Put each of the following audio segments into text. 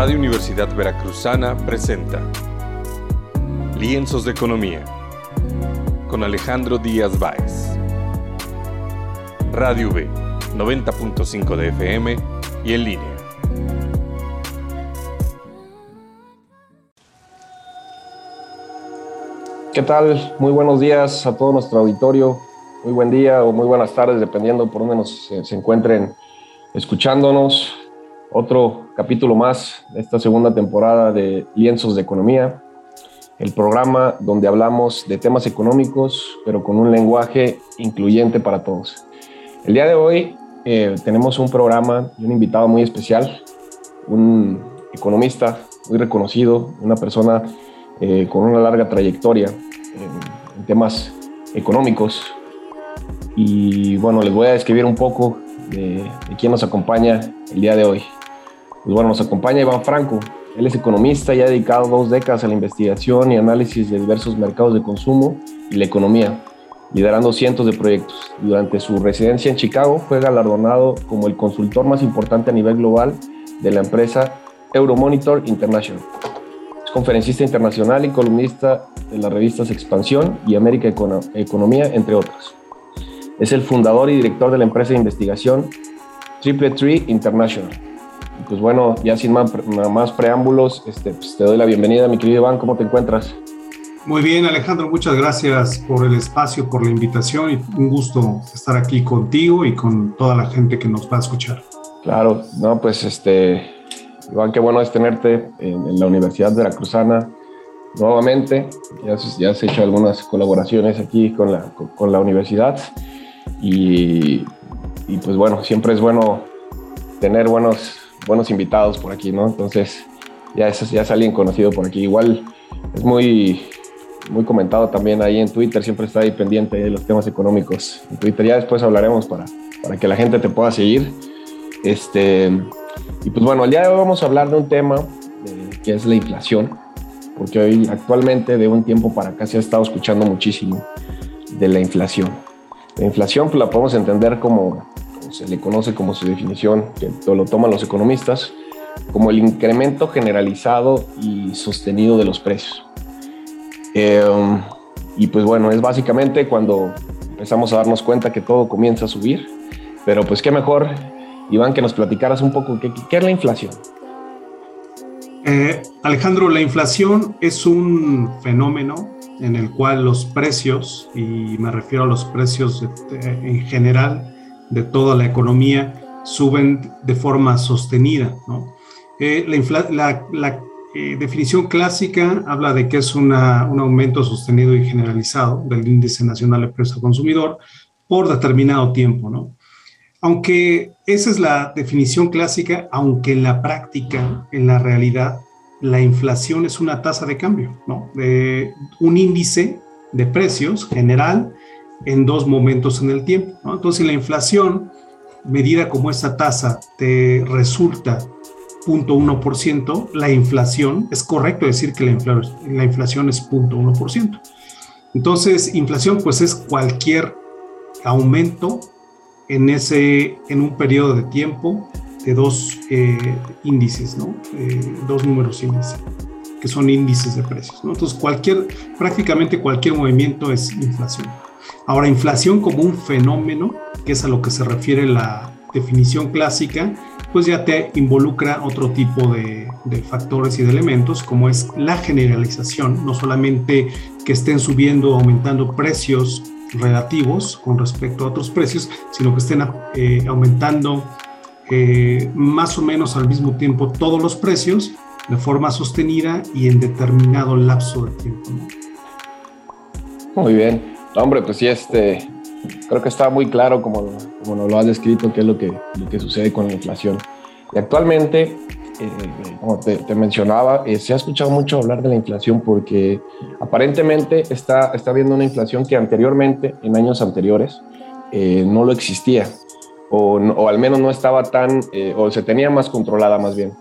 Radio Universidad Veracruzana presenta Lienzos de Economía con Alejandro Díaz Báez. Radio V, 90.5 de FM y en línea. ¿Qué tal? Muy buenos días a todo nuestro auditorio. Muy buen día o muy buenas tardes, dependiendo por dónde nos se, se encuentren escuchándonos. Otro capítulo más de esta segunda temporada de Lienzos de Economía, el programa donde hablamos de temas económicos, pero con un lenguaje incluyente para todos. El día de hoy eh, tenemos un programa y un invitado muy especial, un economista muy reconocido, una persona eh, con una larga trayectoria en, temas económicos. Y bueno, les voy a describir un poco de, quién nos acompaña el día de hoy. Pues bueno, nos acompaña Iván Franco. Él es economista y ha dedicado dos décadas a la investigación y análisis de diversos mercados de consumo y la economía, liderando cientos de proyectos. Durante su residencia en Chicago fue galardonado como el consultor más importante a nivel global de la empresa Euromonitor International conferencista internacional y columnista de las revistas Expansión y América Econo Economía, entre otros. Es el fundador y director de la empresa de investigación Triple Tree International. Pues bueno, ya sin más, más preámbulos, este, pues te doy la bienvenida, mi querido Iván, ¿cómo te encuentras? Muy bien, Alejandro, muchas gracias por el espacio, por la invitación y un gusto estar aquí contigo y con toda la gente que nos va a escuchar. Claro, no, pues este, Iván, qué bueno es tenerte en, en la Universidad Veracruzana nuevamente. Ya, ya, has hecho algunas colaboraciones aquí con la, con, con la universidad y, y, pues bueno, siempre es bueno tener buenos, buenos invitados por aquí, ¿no? Entonces ya es, ya alguien conocido por aquí. Igual es muy, muy comentado también ahí en Twitter, siempre está ahí pendiente de los temas económicos. En Twitter ya después hablaremos para, para que la gente te pueda seguir. Este, y pues bueno, el día de hoy vamos a hablar de un tema eh, que es la inflación, porque hoy actualmente de un tiempo para acá se ha estado escuchando muchísimo de la inflación. La inflación pues, la podemos entender como, se le conoce como su definición, que lo toman los economistas, como el incremento generalizado y sostenido de los precios. Eh, y pues bueno, es básicamente cuando empezamos a darnos cuenta que todo comienza a subir, pero pues qué mejor Iván, que nos platicaras un poco qué, qué es la inflación. Eh, Alejandro, la inflación es un fenómeno en el cual los precios, y me refiero a los precios en general de toda la economía, suben de forma sostenida. ¿no? Eh, la, la, la eh, definición clásica habla de que es una, un aumento sostenido y generalizado del índice nacional de precios al consumidor por determinado tiempo. ¿no? Aunque esa es la definición clásica, aunque en la práctica, en la realidad, la inflación es una tasa de cambio, ¿no? De un índice de precios general en dos momentos en el tiempo, ¿no? Entonces, la inflación, medida como esta tasa te resulta 0.1%, la inflación, es correcto decir que la, infla, la inflación es 0.1%. Entonces, inflación pues es cualquier aumento en, ese, en un periodo de tiempo de dos eh, índices, ¿no? Eh, dos números índices, que son índices de precios. Entonces, prácticamente cualquier movimiento es inflación. Ahora, inflación como un fenómeno, que es a lo que se refiere la definición clásica, pues ya te involucra otro tipo de, factores y de elementos, como es la generalización, no solamente que estén subiendo o aumentando precios relativos con respecto a otros precios, sino que estén eh, aumentando eh, más o menos al mismo tiempo todos los precios de forma sostenida y en determinado lapso de tiempo. Muy bien. Hombre, pues sí, este, creo que está muy claro como, como nos lo has descrito, qué es lo que, lo que sucede con la inflación. Y actualmente eh, como te, te mencionaba, eh, se ha escuchado mucho hablar de la inflación porque aparentemente está, está habiendo una inflación que anteriormente, en años anteriores, eh, no lo existía o, o, al menos no estaba tan, eh, o se tenía más controlada más bien.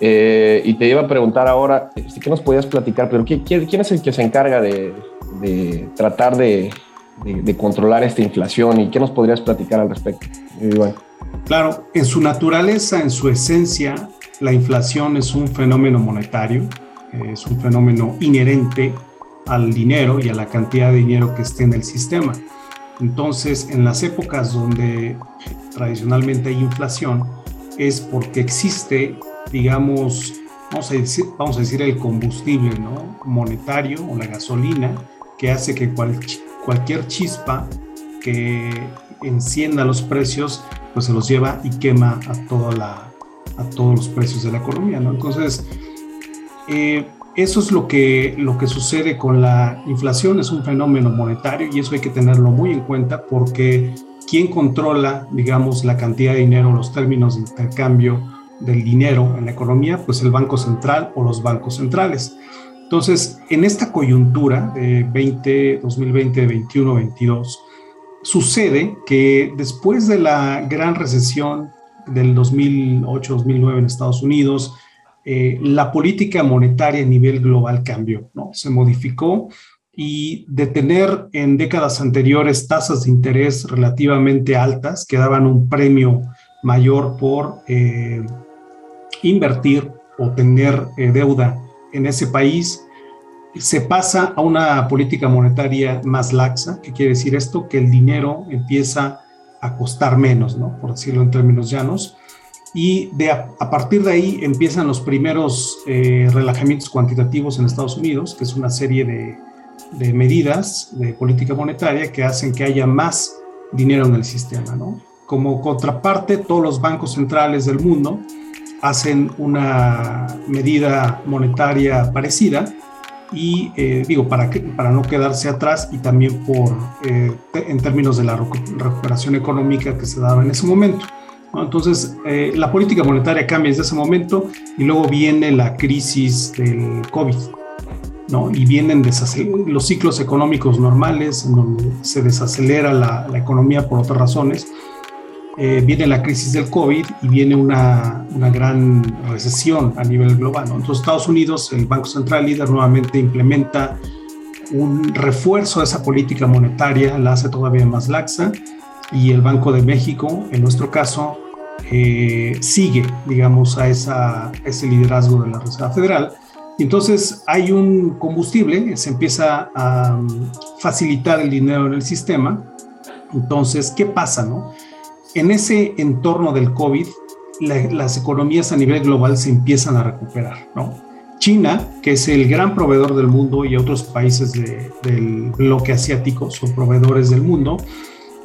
y te iba a preguntar ahora, este, ¿qué nos podías platicar? Pero ¿quién, quién es el que se encarga de, de tratar de, controlar esta inflación y qué nos podrías platicar al respecto? Claro, en su naturaleza, en su esencia, la inflación es un fenómeno monetario, es un fenómeno inherente al dinero y a la cantidad de dinero que esté en el sistema. Entonces, en las épocas donde tradicionalmente hay inflación, es porque existe, digamos, vamos a decir, vamos a decir el combustible ¿no? monetario o la gasolina, que hace que cualquier chispa que encienda los precios, pues se los lleva y quema a, todos los precios de la economía. ¿no? Entonces, eh, eso es lo que, lo que sucede con la inflación, es un fenómeno monetario y eso hay que tenerlo muy en cuenta porque quien controla, digamos, la cantidad de dinero, los términos de intercambio del dinero en la economía, pues el Banco Central o los bancos centrales. Entonces, en esta coyuntura de 20, 2020, 21, 22, sucede que después de la gran recesión del 2008-2009 en Estados Unidos, eh, la política monetaria a nivel global cambió, ¿no? Se modificó y de tener en décadas anteriores tasas de interés relativamente altas que daban un premio mayor por eh, invertir o tener eh, deuda en ese país, se pasa a una política monetaria más laxa. ¿Qué quiere decir esto? Que el dinero empieza a costar menos, ¿no? por decirlo en términos llanos y de a, partir de ahí empiezan los primeros eh, relajamientos cuantitativos en Estados Unidos, que es una serie de, de, medidas de política monetaria que hacen que haya más dinero en el sistema. ¿no? Como contraparte, todos los bancos centrales del mundo hacen una medida monetaria parecida y eh, digo, para, que, para no quedarse atrás y también por, eh, en términos de la recuperación económica que se daba en ese momento. Entonces, eh, la política monetaria cambia desde ese momento y luego viene la crisis del COVID, ¿no? Y vienen los ciclos económicos normales, en donde se desacelera la, economía por otras razones. Eh, viene la crisis del COVID y viene una, una gran recesión a nivel global. ¿no? Entonces, Estados Unidos, el Banco Central líder, nuevamente implementa un refuerzo de esa política monetaria, la hace todavía más laxa y el Banco de México, en nuestro caso, eh, sigue, digamos, a, esa, ese liderazgo de la Reserva Federal. Entonces hay un combustible, se empieza a um, facilitar el dinero en el sistema. Entonces, ¿qué pasa? No? En ese entorno del COVID, las economías a nivel global se empiezan a recuperar. ¿no? China, que es el gran proveedor del mundo y otros países del bloque asiático son proveedores del mundo,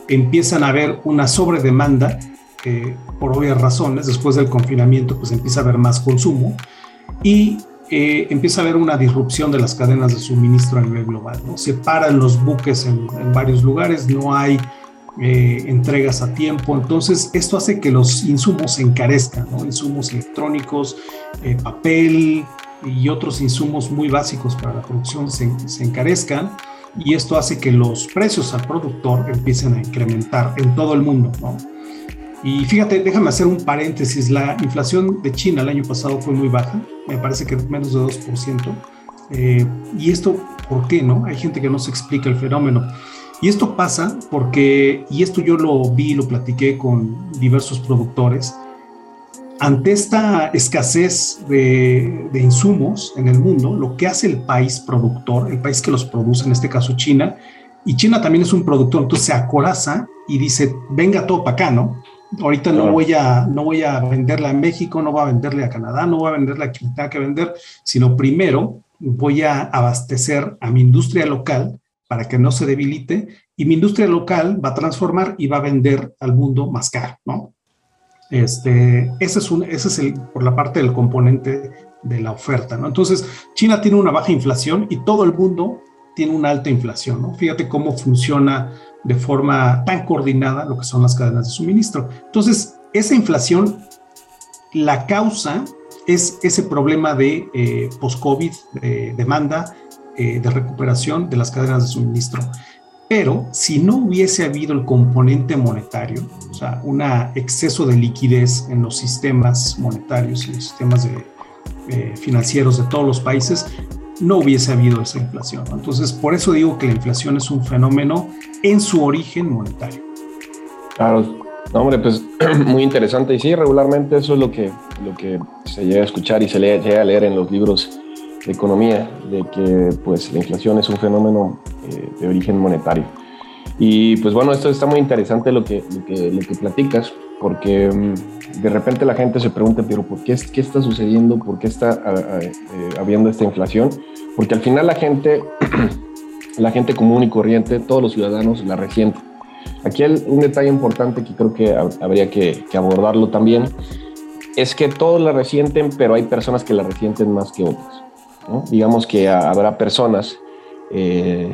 empiezan a haber una sobredemanda por obvias razones, después del confinamiento, pues empieza a haber más consumo y eh, empieza a haber una disrupción de las cadenas de suministro a nivel global. ¿no? Se paran los buques en, varios lugares, no hay eh, entregas a tiempo, entonces esto hace que los insumos se encarezcan, ¿no? insumos electrónicos, eh, papel y otros insumos muy básicos para la producción se, encarezcan y esto hace que los precios al productor empiecen a incrementar en todo el mundo. ¿no? Y fíjate, déjame hacer un paréntesis, la inflación de China el año pasado fue muy baja, me parece que menos de 2%. Eh, y esto, ¿por qué no? Hay gente que no se explica el fenómeno. Y esto pasa porque, y esto yo lo vi, lo platiqué con diversos productores, ante esta escasez de, de, insumos en el mundo, lo que hace el país productor, el país que los produce, en este caso China, y China también es un productor, entonces se acoraza y dice, venga todo para acá, ¿no? Ahorita no voy, a, no voy a venderla a México, no voy a venderle a Canadá, no voy a venderla a quien tenga que vender, sino primero voy a abastecer a mi industria local para que no se debilite y mi industria local va a transformar y va a vender al mundo más caro, ¿no? Este, ese es, un, ese es el, por la parte del componente de la oferta, ¿no? Entonces, China tiene una baja inflación y todo el mundo tiene una alta inflación, ¿no? Fíjate cómo funciona de forma tan coordinada lo que son las cadenas de suministro. Entonces, esa inflación, la causa es ese problema de eh, post-COVID, de demanda, eh, de recuperación de las cadenas de suministro. Pero si no hubiese habido el componente monetario, o sea, un exceso de liquidez en los sistemas monetarios, en los sistemas eh, financieros de todos los países, no hubiese habido esa inflación. Entonces, por eso digo que la inflación es un fenómeno en su origen monetario. Claro, hombre, pues muy interesante. Y sí, regularmente eso es lo que, lo que se llega a escuchar y se llega a leer en los libros de economía, de que pues la inflación es un fenómeno eh, de origen monetario. Y pues bueno, esto está muy interesante lo que, lo que, lo que platicas, porque mm, de repente la gente se pregunta, pero ¿por qué, qué está sucediendo? ¿Por qué está eh, habiendo esta inflación? Porque al final la gente, la gente común y corriente, todos los ciudadanos la resienten. Aquí un detalle importante que creo que habría que, abordarlo también es que todos la resienten, pero hay personas que la resienten más que otras. Digamos que habrá personas eh,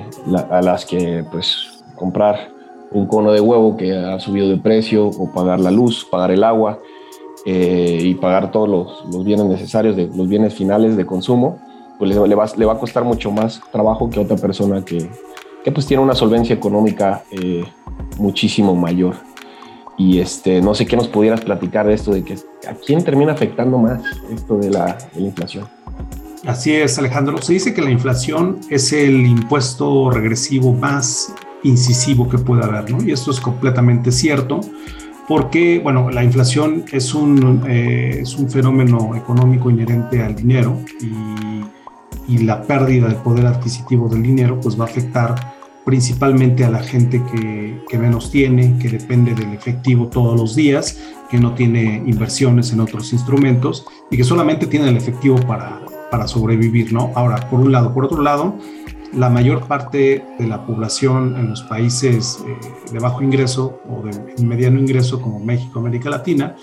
a las que pues comprar un cono de huevo que ha subido de precio o pagar la luz, pagar el agua eh, y pagar todos los, bienes necesarios, de, los bienes finales de consumo, pues le, va, a costar mucho más trabajo que otra persona que, que pues tiene una solvencia económica eh, muchísimo mayor. Y este, no sé qué nos pudieras platicar de esto, de que a quién termina afectando más esto de la inflación. Así es, Alejandro. Se dice que la inflación es el impuesto regresivo más incisivo que puede haber, ¿no? Y esto es completamente cierto, porque, bueno, la inflación es un, eh, es un fenómeno económico inherente al dinero y, la pérdida del poder adquisitivo del dinero, pues va a afectar principalmente a la gente que menos tiene, que depende del efectivo todos los días, que no tiene inversiones en otros instrumentos y que solamente tiene el efectivo para, para sobrevivir, ¿no? Ahora, por un lado. Por otro lado, la mayor parte de la población en los países eh, de bajo ingreso o de mediano ingreso como México, América Latina,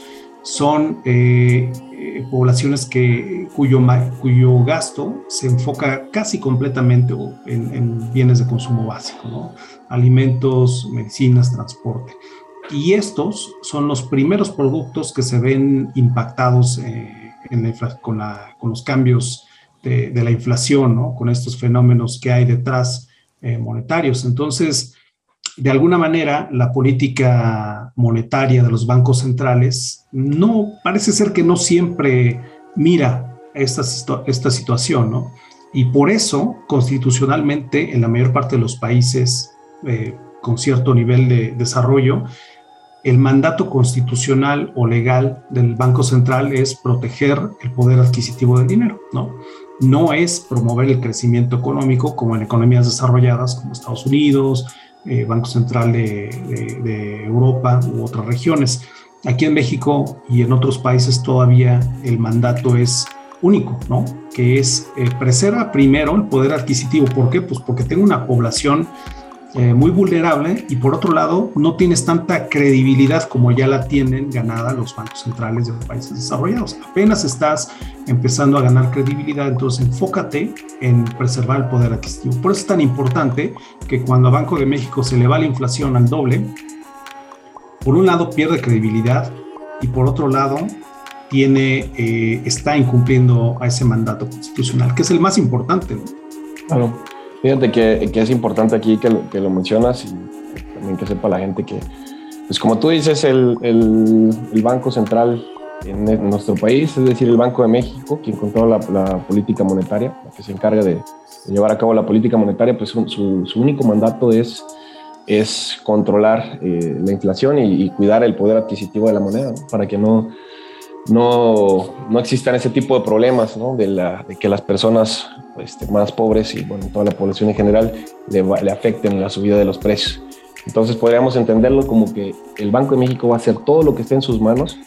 son eh, eh, poblaciones que, cuyo, cuyo gasto se enfoca casi completamente en, en bienes de consumo básico, ¿no? alimentos, medicinas, transporte. Y estos son los primeros productos que se ven impactados en con, los cambios de, la inflación, con estos fenómenos que hay detrás eh, monetarios. Entonces, de alguna manera, la política monetaria de los bancos centrales no parece ser que no siempre mira esta, esta situación, ¿no? Y por eso, constitucionalmente, en la mayor parte de los países eh, con cierto nivel de desarrollo, el mandato constitucional o legal del Banco Central es proteger el poder adquisitivo del dinero, ¿no? No es promover el crecimiento económico como en economías desarrolladas como Estados Unidos, eh, Banco Central de, Europa u otras regiones. Aquí en México y en otros países todavía el mandato es único, ¿no? Que es eh, preserva primero el poder adquisitivo. ¿Por qué? Pues porque tengo una población eh, muy vulnerable y por otro lado no tienes tanta credibilidad como ya la tienen ganada los bancos centrales de los países desarrollados. Apenas estás empezando a ganar credibilidad, entonces enfócate en preservar el poder adquisitivo. Por eso es tan importante que cuando a Banco de México se le va la inflación al doble, por un lado pierde credibilidad y por otro lado tiene, eh, está incumpliendo a ese mandato constitucional, que es el más importante. Claro. Fíjate que, es importante aquí que lo, mencionas y también que sepa la gente que, pues como tú dices, el, el, Banco Central en, nuestro país, es decir, el Banco de México, quien controla la, la política monetaria, que se encarga de, llevar a cabo la política monetaria, pues su, único mandato es, es controlar eh, la inflación y, cuidar el poder adquisitivo de la moneda, para que no, no, no existan ese tipo de problemas, ¿no? de, que las personas este, más pobres y bueno, toda la población en general le, le afecten la subida de los precios. Entonces podríamos entenderlo como que el Banco de México va a hacer todo lo que esté en sus manos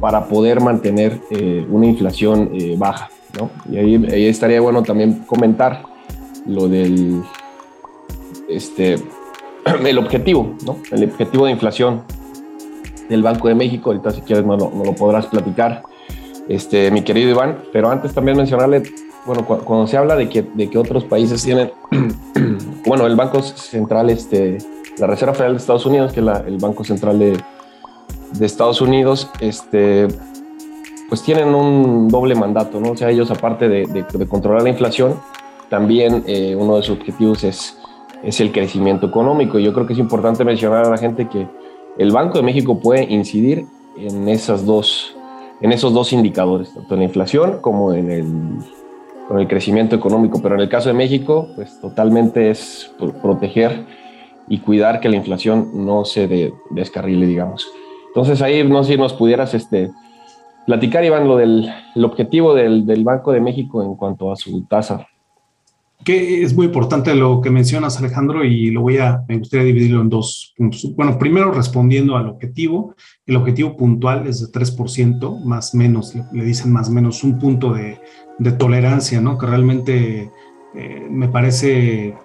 para poder mantener eh, una inflación eh, baja. ¿no? Y ahí, ahí, estaría bueno también comentar lo del este, el objetivo, ¿no? el objetivo de inflación del Banco de México. Ahorita si quieres no lo, podrás platicar, este, mi querido Iván, pero antes también mencionarle bueno, cuando se habla de que, de que otros países tienen, bueno, el Banco Central, este, la Reserva Federal de Estados Unidos, que es el Banco Central de, de, Estados Unidos, este, pues tienen un doble mandato, ¿no? O sea, ellos aparte de, controlar la inflación, también eh, uno de sus objetivos es, es el crecimiento económico. Yo creo que es importante mencionar a la gente que el Banco de México puede incidir en, esas dos, en esos dos indicadores, tanto en la inflación como en el con el crecimiento económico, pero en el caso de México, pues totalmente es proteger y cuidar que la inflación no se descarrile, digamos. Entonces ahí no sé si nos pudieras este, platicar, Iván, lo del objetivo del Banco de México en cuanto a su tasa que es muy importante lo que mencionas, Alejandro, y lo voy a, me gustaría dividirlo en dos puntos. Bueno, primero respondiendo al objetivo, el objetivo puntual es de 3%, más menos, le, dicen más menos un punto de, de tolerancia, ¿no? Que realmente eh, me parece eh,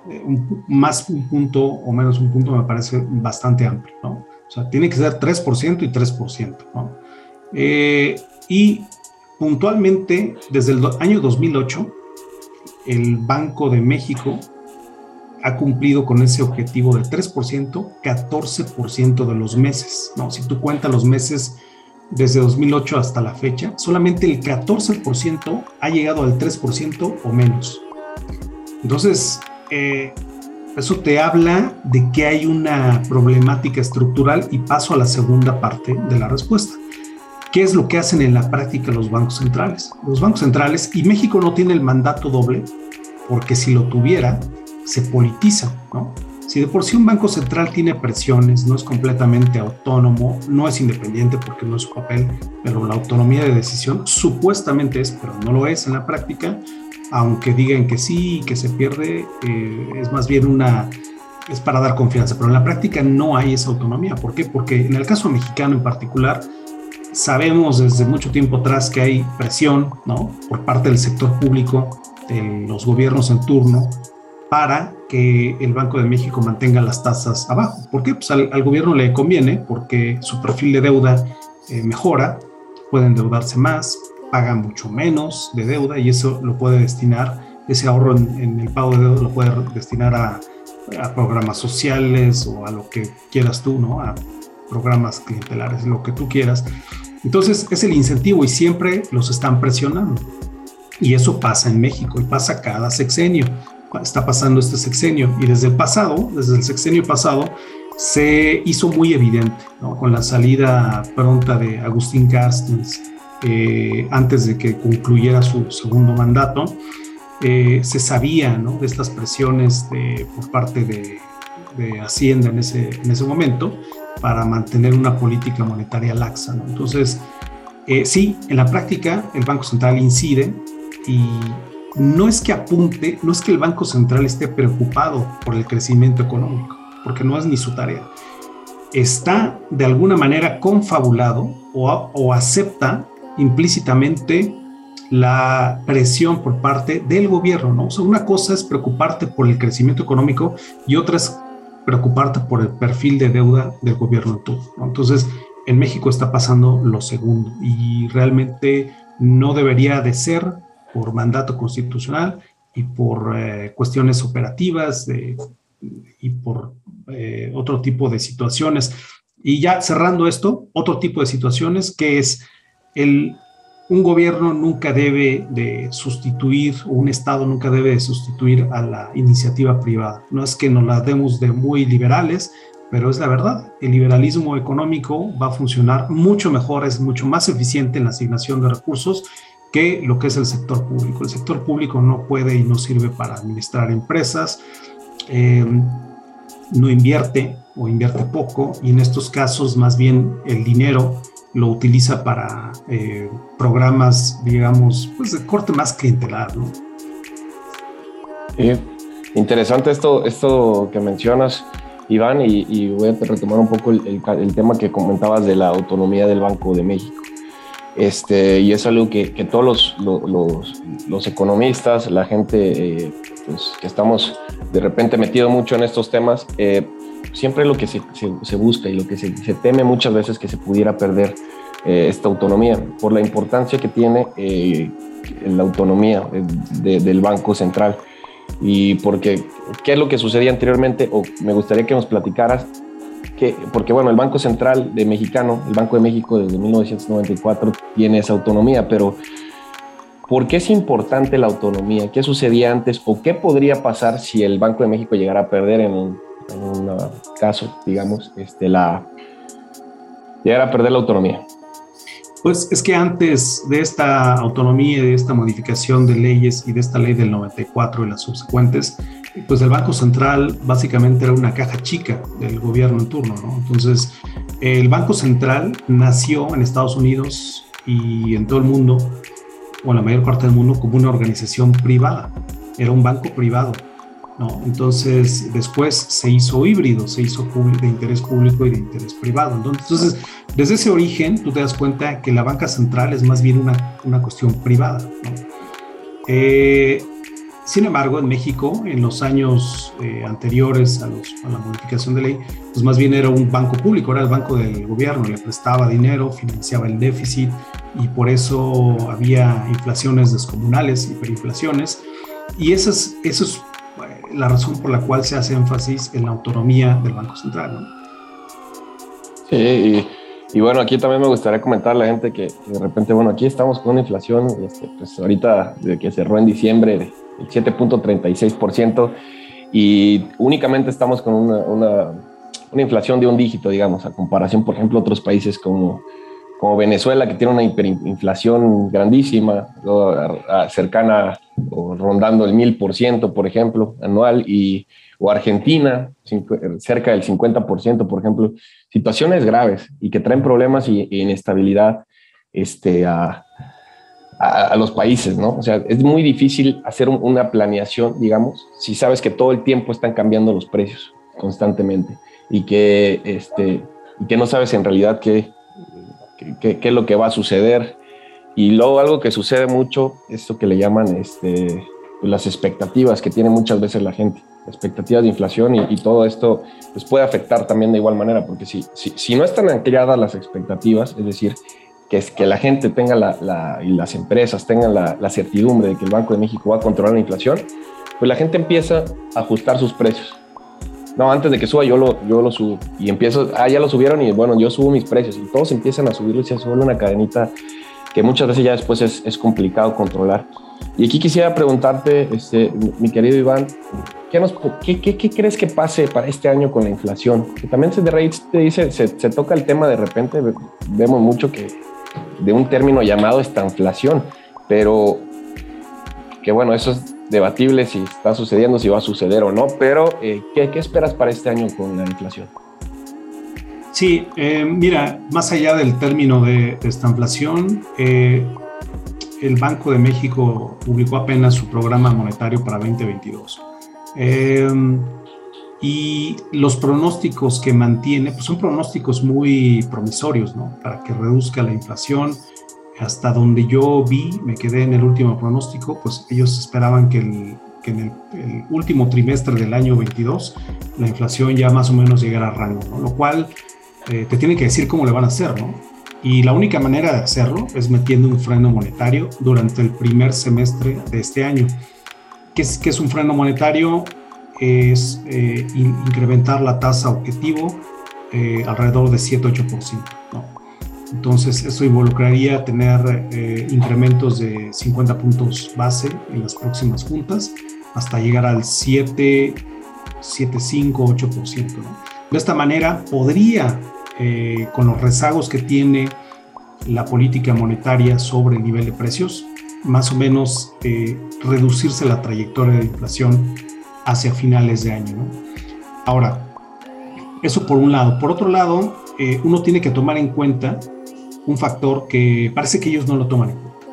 más un punto o menos un punto, me parece bastante amplio, ¿no? O sea, tiene que ser 3% y 3%, ¿no? Eh, y puntualmente, desde el año 2008, el Banco de México ha cumplido con ese objetivo de 3%, 14% de los meses. ¿no? Si tú cuentas los meses desde 2008 hasta la fecha, solamente el 14% ha llegado al 3% o menos. Entonces, eh, eso te habla de que hay una problemática estructural y paso a la segunda parte de la respuesta. ¿Qué es lo que hacen en la práctica los bancos centrales? Los bancos centrales, y México no tiene el mandato doble, porque si lo tuviera, se politiza, ¿no? Si de por sí un banco central tiene presiones, no es completamente autónomo, no es independiente porque no es su papel, pero la autonomía de decisión supuestamente es, pero no lo es en la práctica, aunque digan que sí, que se pierde, eh, es más bien una, es para dar confianza, pero en la práctica no hay esa autonomía. ¿Por qué? Porque en el caso mexicano en particular, Sabemos desde mucho tiempo atrás que hay presión ¿no? por parte del sector público, de los gobiernos en turno, para que el Banco de México mantenga las tasas abajo. ¿Por qué? Pues al, gobierno le conviene porque su perfil de deuda eh, mejora, pueden endeudarse más, pagan mucho menos de deuda y eso lo puede destinar, ese ahorro en, el pago de deuda lo puede destinar a, programas sociales o a lo que quieras tú, ¿no? Programas clientelares, lo que tú quieras. Entonces es el incentivo y siempre los están presionando. Y eso pasa en México y pasa cada sexenio. Está pasando este sexenio y desde el pasado, desde el sexenio pasado, se hizo muy evidente con la salida pronta de Agustín Carstens eh, antes de que concluyera su segundo mandato. Eh, se sabía de estas presiones de, por parte de, de Hacienda en ese, en ese momento para mantener una política monetaria laxa. Entonces, eh, sí, en la práctica el Banco Central incide y no es que apunte, no es que el Banco Central esté preocupado por el crecimiento económico, porque no es ni su tarea. Está de alguna manera confabulado o, o acepta implícitamente la presión por parte del gobierno, ¿no? O sea, una cosa es preocuparte por el crecimiento económico y otra es preocuparte por el perfil de deuda del gobierno todo. Entonces, en México está pasando lo segundo y realmente no debería de ser por mandato constitucional y por eh, cuestiones operativas y por eh, otro tipo de situaciones. Y ya cerrando esto, otro tipo de situaciones que es el un gobierno nunca debe de sustituir, o un Estado nunca debe de sustituir a la iniciativa privada. No es que nos la demos de muy liberales, pero es la verdad. El liberalismo económico va a funcionar mucho mejor, es mucho más eficiente en la asignación de recursos que lo que es el sector público. El sector público no puede y no sirve para administrar empresas, eh, no invierte o invierte poco y en estos casos más bien el dinero lo utiliza para eh, programas, digamos, pues de corte más clientelar, ¿no? interesante esto, esto que mencionas, Iván, y, voy a retomar un poco el, tema que comentabas de la autonomía del Banco de México. Este, y es algo que, todos los, economistas, la gente eh, pues, que estamos de repente metido mucho en estos temas, eh, siempre lo que se, se, busca y lo que se, teme muchas veces que se pudiera perder eh, esta autonomía, por la importancia que tiene eh, la autonomía del Banco Central. Y porque, ¿qué es lo que sucedía anteriormente? O me gustaría que nos platicaras, que, porque bueno, el Banco Central de Mexicano, el Banco de México desde 1994 tiene esa autonomía, pero ¿por qué es importante la autonomía? ¿Qué sucedía antes o qué podría pasar si el Banco de México llegara a perder en en un caso, digamos, este, la, llegar a perder la autonomía. Pues es que antes de esta autonomía, de esta modificación de leyes y de esta ley del 94 y las subsecuentes, pues el Banco Central básicamente era una caja chica del gobierno en turno, ¿no? Entonces, el Banco Central nació en Estados Unidos y en todo el mundo, o en la mayor parte del mundo, como una organización privada. Era un banco privado ¿no? Entonces, después se hizo híbrido, se hizo de interés público y de interés privado. Entonces, desde ese origen, tú te das cuenta que la banca central es más bien una, una cuestión privada. Eh, sin embargo, en México, en los años eh, anteriores a, la modificación de ley, pues más bien era un banco público, era el banco del gobierno, le prestaba dinero, financiaba el déficit y por eso había inflaciones descomunales, hiperinflaciones. Y esos, esos la razón por la cual se hace énfasis en la autonomía del Banco Central. Sí, y, bueno, aquí también me gustaría comentar a la gente que, de repente, bueno, aquí estamos con una inflación, este, pues ahorita de que cerró en diciembre, del 7.36%, y únicamente estamos con una, una, una inflación de un dígito, digamos, a comparación, por ejemplo, otros países como como Venezuela, que tiene una hiperinflación grandísima, cercana o rondando el mil por ciento, por ejemplo, anual, y, o Argentina, cerca del 50%, por ejemplo, situaciones graves y que traen problemas y, inestabilidad este, a, a, los países, ¿no? O sea, es muy difícil hacer una planeación, digamos, si sabes que todo el tiempo están cambiando los precios constantemente y que, este, y que no sabes en realidad qué qué, es lo que va a suceder. Y luego algo que sucede mucho, esto que le llaman este, las expectativas que tiene muchas veces la gente, expectativas de inflación y, todo esto pues puede afectar también de igual manera, porque si, si, no están ancladas las expectativas, es decir, que, es, que la gente tenga la, y las empresas tengan la, la certidumbre de que el Banco de México va a controlar la inflación, pues la gente empieza a ajustar sus precios no, antes de que suba yo lo, yo lo subo. Y empiezo, ah, ya lo subieron y bueno, yo subo mis precios. Y todos empiezan a subirlo y se suele una cadenita que muchas veces ya después es, es complicado controlar. Y aquí quisiera preguntarte, este, mi querido Iván, ¿qué, nos, qué, qué, qué, crees que pase para este año con la inflación? Que también se, te dice, se, se toca el tema de repente, vemos mucho que de un término llamado estanflación, pero que bueno, eso es debatible si está sucediendo, si va a suceder o no, pero eh, ¿qué, esperas para este año con la inflación? Sí, eh, mira, más allá del término de, esta inflación, eh, el Banco de México publicó apenas su programa monetario para 2022. y los pronósticos que mantiene pues son pronósticos muy promisorios, ¿no? Para que reduzca la inflación, hasta donde yo vi, me quedé en el último pronóstico, pues ellos esperaban que, en el, último trimestre del año 22 la inflación ya más o menos llegara a rango, lo cual eh, te tienen que decir cómo le van a hacer, ¿no? Y la única manera de hacerlo es metiendo un freno monetario durante el primer semestre de este año. ¿Qué es, qué es un freno monetario? Es eh, incrementar la tasa objetivo eh, alrededor de 7-8%. Entonces, eso involucraría tener eh, incrementos de 50 puntos base en las próximas juntas hasta llegar al 7, 7 5, 8%. De esta manera, podría, eh, con los rezagos que tiene la política monetaria sobre el nivel de precios, más o menos eh, reducirse la trayectoria de inflación hacia finales de año. Ahora, eso por un lado. Por otro lado, uno tiene que tomar en cuenta un factor que parece que ellos no lo toman en cuenta.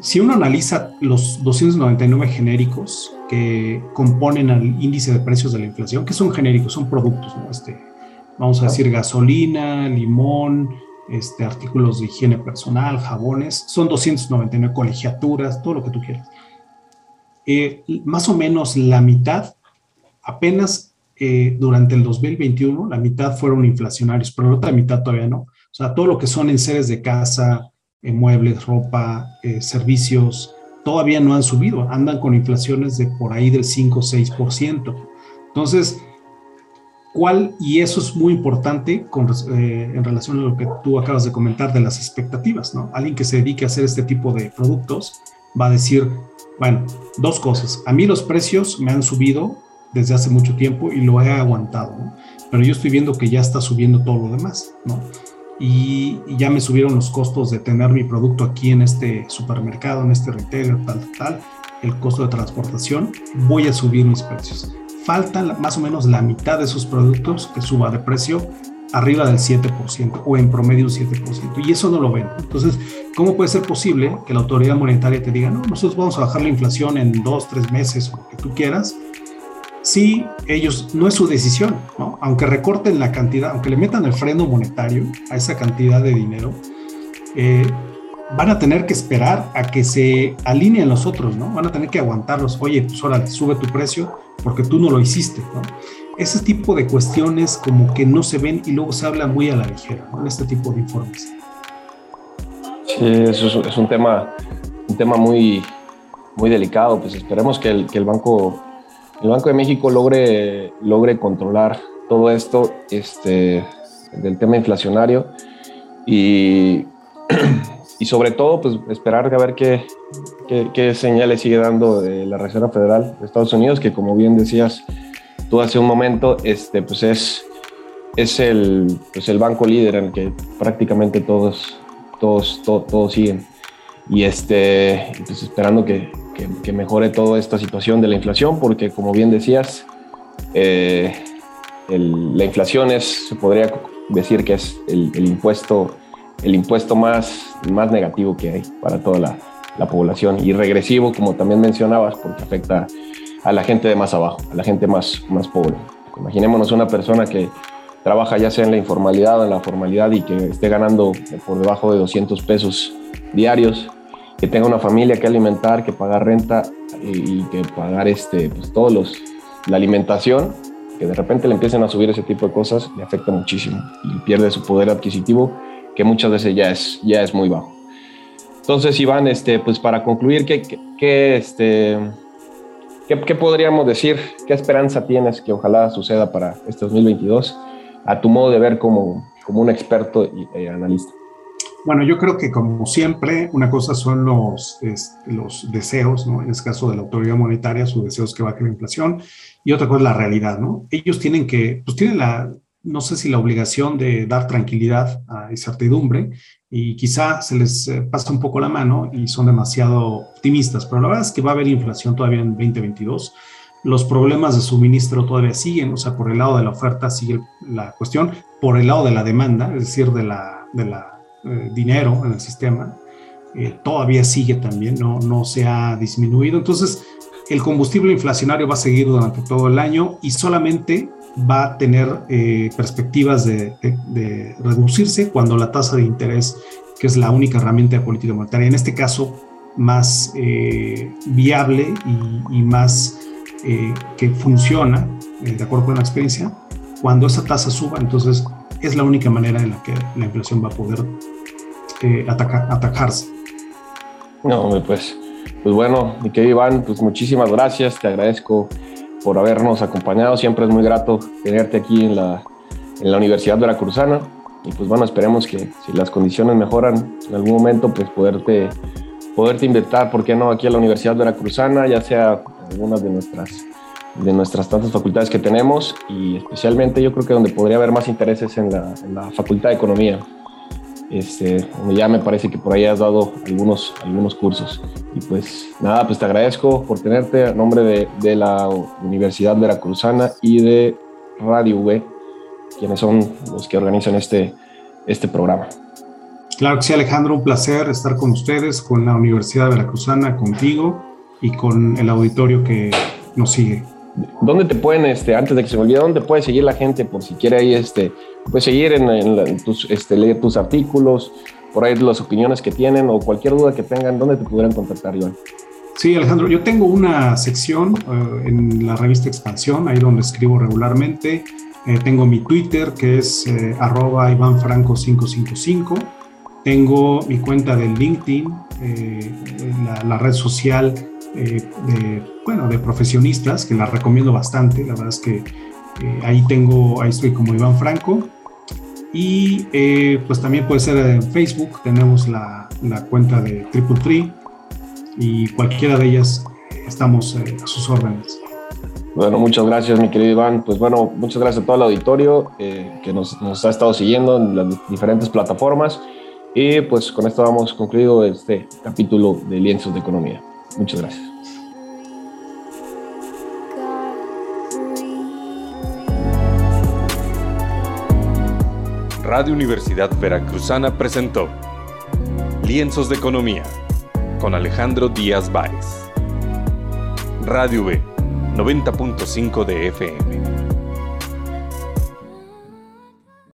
Si uno analiza los 299 genéricos que componen al índice de precios de la inflación, que son genéricos, son productos, este, vamos a decir gasolina, limón, este, artículos de higiene personal, jabones, son 299 colegiaturas, todo lo que tú quieras. Eh, más o menos la mitad, apenas eh, durante el 2021, la mitad fueron inflacionarios, pero la otra mitad todavía no. O sea, todo lo que son enseres de casa, eh, muebles, ropa, eh, servicios, todavía no han subido, andan con inflaciones de por ahí del 5 o 6%. Entonces, ¿cuál? Y eso es muy importante eh, en relación a lo que tú acabas de comentar de las expectativas, ¿no? Alguien que se dedique a hacer este tipo de productos va a decir, bueno, dos cosas. A mí los precios me han subido desde hace mucho tiempo y lo he aguantado, ¿no? Pero yo estoy viendo que ya está subiendo todo lo demás, ¿no? Y, ya me subieron los costos de tener mi producto aquí en este supermercado, en este retailer, tal, tal, el costo de transportación, voy a subir mis precios. Falta más o menos la mitad de esos productos que suba de precio arriba del 7% o en promedio un 7%. Y eso no lo ven. Entonces, ¿cómo puede ser posible que la autoridad monetaria te diga, no, nosotros vamos a bajar la inflación en dos, tres meses o lo que tú quieras? Si ellos, no es su decisión. Aunque recorten la cantidad, aunque le metan el freno monetario a esa cantidad de dinero, eh, van a tener que esperar a que se alineen los otros, ¿no? Van a tener que aguantarlos. Oye, pues ahora sube tu precio porque tú no lo hiciste, ¿no? ese tipo de cuestiones como que no se ven y luego se habla muy a la ligera en este tipo de informes. Sí, eso es, un tema, un tema muy, muy delicado. Pues esperemos que el, que el, Banco, el Banco de México logre, logre controlar todo esto este, del tema inflacionario y, y sobre todo pues esperar a ver qué, qué, señales sigue dando la Reserva Federal de Estados Unidos, que como bien decías, tú hace un momento, este, pues es, es el, pues el banco líder en el que prácticamente todos, todos, todos, siguen. Y este, pues esperando que, que, mejore toda esta situación de la inflación, porque como bien decías, eh, la inflación es, se podría decir que es el, el, impuesto, el impuesto más, más negativo que hay para toda la, la población y regresivo, como también mencionabas, porque afecta a la gente de más abajo, a la gente más, más pobre. Imaginémonos una persona que trabaja ya sea en la informalidad o en la formalidad y que esté ganando por debajo de 200 pesos diarios, que tenga una familia que alimentar, que pagar renta y, que pagar este, pues, todos los, la alimentación, que de repente le empiecen a subir ese tipo de cosas, le afecta muchísimo y pierde su poder adquisitivo, que muchas veces ya es, ya es muy bajo. Entonces, Iván, este, pues para concluir, ¿qué, qué, este, ¿Qué, podríamos decir? ¿Qué esperanza tienes que ojalá suceda para este 2022 a tu modo de ver como, como un experto y eh, analista? Bueno, yo creo que como siempre, una cosa son los, los deseos, ¿no? En este caso de la autoridad monetaria, sus deseos que a la inflación, y otra cosa es la realidad, ¿no? Ellos tienen que, pues tienen la, no sé si la obligación de dar tranquilidad a incertidumbre y quizá se les eh, pasa un poco la mano y son demasiado optimistas, pero la verdad es que va a haber inflación todavía en 2022. Los problemas de suministro todavía siguen, o sea, por el lado de la oferta sigue la cuestión, por el lado de la demanda, es decir, de la, de la eh, dinero en el sistema, eh, todavía sigue también, no, no se ha disminuido. Entonces, el combustible inflacionario va a seguir durante todo el año y solamente va a tener eh, perspectivas de, reducirse cuando la tasa de interés, que es la única herramienta de política monetaria, en este caso más viable y, más que funciona, de acuerdo con la experiencia, cuando esa tasa suba, entonces es la única manera en la que la inflación va a poder atacarse. No, pues, pues bueno, mi querido Iván, pues muchísimas gracias, te agradezco por habernos acompañado. Siempre es muy grato tenerte aquí en la, en la Universidad Veracruzana. Y pues bueno, esperemos que si las condiciones mejoran en algún momento, pues poderte, poderte invitar, ¿por qué no?, aquí a la Universidad Veracruzana, ya sea algunas de nuestras, de nuestras tantas facultades que tenemos y especialmente yo creo que donde podría haber más intereses en la, en la Facultad de Economía. Este, ya me parece que por ahí has dado algunos, algunos cursos. Y pues nada, pues te agradezco por tenerte a nombre de, de la Universidad Veracruzana y de Radio V, quienes son los que organizan este, este programa. Claro que sí, Alejandro, un placer estar con ustedes, con la Universidad Veracruzana, contigo y con el auditorio que nos sigue. ¿Dónde te pueden, este, antes de que se me olvide, dónde puede seguir la gente por si quiere ahí, este, pues seguir en, tus, este, leer tus artículos, por ahí las opiniones que tienen o cualquier duda que tengan, ¿dónde te pudieran contactar, Iván? Sí, Alejandro, yo tengo una sección eh, en la revista Expansión, ahí donde escribo regularmente. Eh, tengo mi Twitter, que es eh, arroba ivanfranco555. Tengo mi cuenta de LinkedIn, la, la, red social eh, de, bueno, de profesionistas, que las recomiendo bastante. La verdad es que eh, ahí tengo, ahí estoy como Iván Franco. Y eh, pues también puede ser en Facebook, tenemos la, la cuenta de Triple Tree y cualquiera de ellas estamos eh, a sus órdenes. Bueno, muchas gracias, mi querido Iván. Pues bueno, muchas gracias a todo el auditorio eh, que nos, nos ha estado siguiendo en las diferentes plataformas. Y pues con esto vamos concluido este capítulo de Lienzos de Economía. Muchas gracias. Radio Universidad Veracruzana presentó Lienzos de Economía con Alejandro Díaz Báez. Radio B, 90.5 de FM.